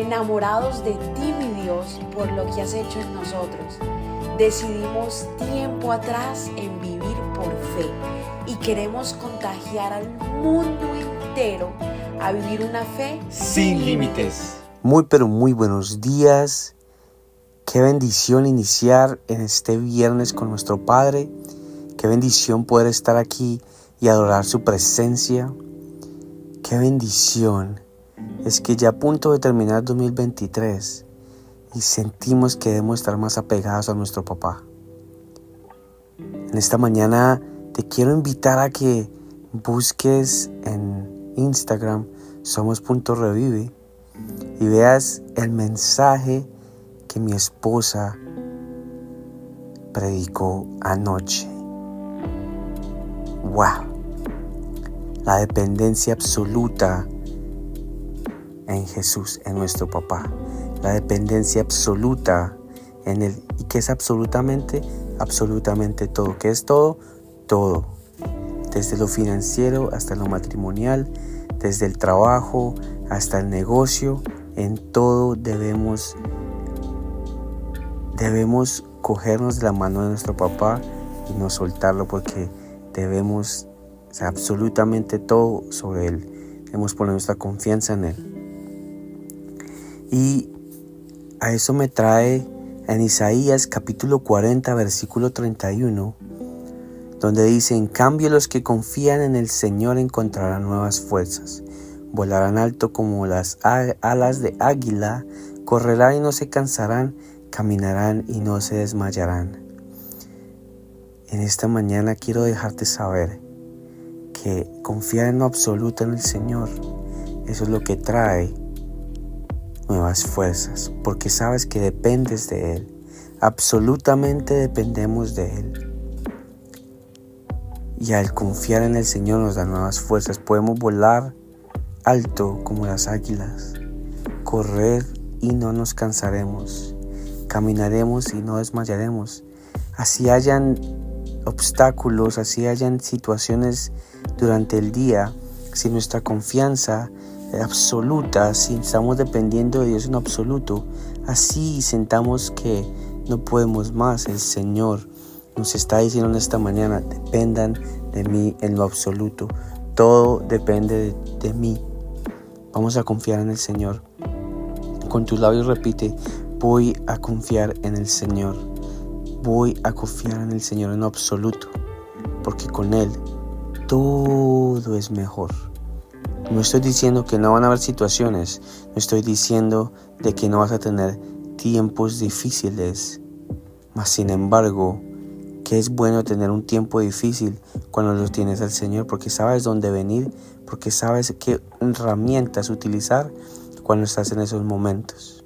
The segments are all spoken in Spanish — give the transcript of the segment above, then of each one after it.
enamorados de ti, mi Dios, por lo que has hecho en nosotros. Decidimos tiempo atrás en vivir por fe y queremos contagiar al mundo entero a vivir una fe sin límites. Muy pero muy buenos días. Qué bendición iniciar en este viernes con nuestro Padre. Qué bendición poder estar aquí y adorar su presencia. Qué bendición es que ya a punto de terminar 2023 y sentimos que debemos estar más apegados a nuestro papá. En esta mañana te quiero invitar a que busques en Instagram somos.revive y veas el mensaje que mi esposa predicó anoche. ¡Wow! La dependencia absoluta en Jesús, en nuestro papá. La dependencia absoluta en Él. ¿Y que es absolutamente? Absolutamente todo. ¿Qué es todo? Todo. Desde lo financiero hasta lo matrimonial, desde el trabajo hasta el negocio, en todo debemos debemos cogernos de la mano de nuestro papá y no soltarlo porque debemos absolutamente todo sobre él. Debemos poner nuestra confianza en él. Y a eso me trae en Isaías capítulo 40 versículo 31, donde dice, en cambio los que confían en el Señor encontrarán nuevas fuerzas, volarán alto como las alas de águila, correrán y no se cansarán, caminarán y no se desmayarán. En esta mañana quiero dejarte saber que confiar en lo absoluto en el Señor, eso es lo que trae nuevas fuerzas, porque sabes que dependes de Él. Absolutamente dependemos de Él. Y al confiar en el Señor nos da nuevas fuerzas. Podemos volar alto como las águilas, correr y no nos cansaremos, caminaremos y no desmayaremos. Así hayan obstáculos, así hayan situaciones durante el día, si nuestra confianza absoluta, si estamos dependiendo de Dios en absoluto, así sentamos que no podemos más. El Señor nos está diciendo en esta mañana, dependan de mí en lo absoluto. Todo depende de, de mí. Vamos a confiar en el Señor. Con tus labios repite, voy a confiar en el Señor. Voy a confiar en el Señor en lo absoluto, porque con Él todo es mejor. No estoy diciendo que no van a haber situaciones, no estoy diciendo de que no vas a tener tiempos difíciles, mas sin embargo, que es bueno tener un tiempo difícil cuando lo tienes al Señor, porque sabes dónde venir, porque sabes qué herramientas utilizar cuando estás en esos momentos.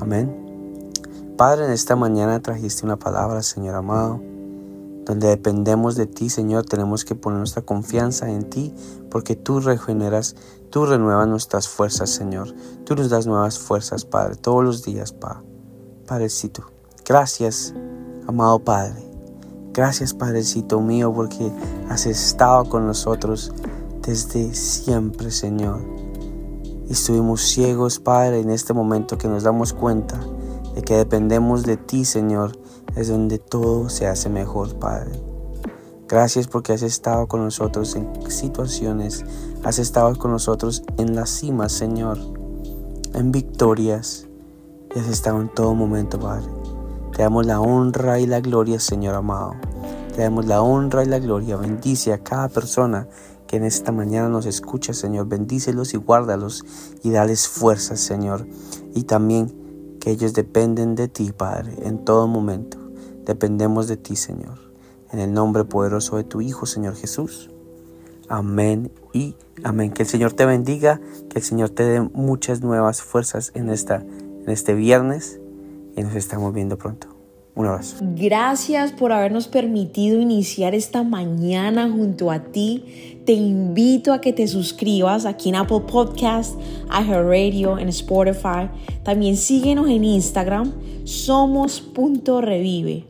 Amén. Padre, en esta mañana trajiste una palabra, Señor amado donde dependemos de ti, Señor, tenemos que poner nuestra confianza en ti, porque tú regeneras, tú renuevas nuestras fuerzas, Señor. Tú nos das nuevas fuerzas, Padre, todos los días, Padre. Padrecito, gracias, amado Padre. Gracias, Padrecito mío, porque has estado con nosotros desde siempre, Señor. Y estuvimos ciegos, Padre, en este momento que nos damos cuenta de que dependemos de ti, Señor, es donde todo se hace mejor, Padre. Gracias porque has estado con nosotros en situaciones, has estado con nosotros en las cimas, Señor, en victorias, y has estado en todo momento, Padre. Te damos la honra y la gloria, Señor amado. Te damos la honra y la gloria. Bendice a cada persona que en esta mañana nos escucha, Señor. Bendícelos y guárdalos y dales fuerzas, Señor. Y también que ellos dependen de ti, Padre, en todo momento. Dependemos de ti, Señor. En el nombre poderoso de tu Hijo, Señor Jesús. Amén y amén. Que el Señor te bendiga, que el Señor te dé muchas nuevas fuerzas en, esta, en este viernes y nos estamos viendo pronto. Un abrazo. Gracias por habernos permitido iniciar esta mañana junto a ti. Te invito a que te suscribas aquí en Apple Podcast, Radio, en Spotify. También síguenos en Instagram, somos.revive.